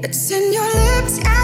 It's in your lips.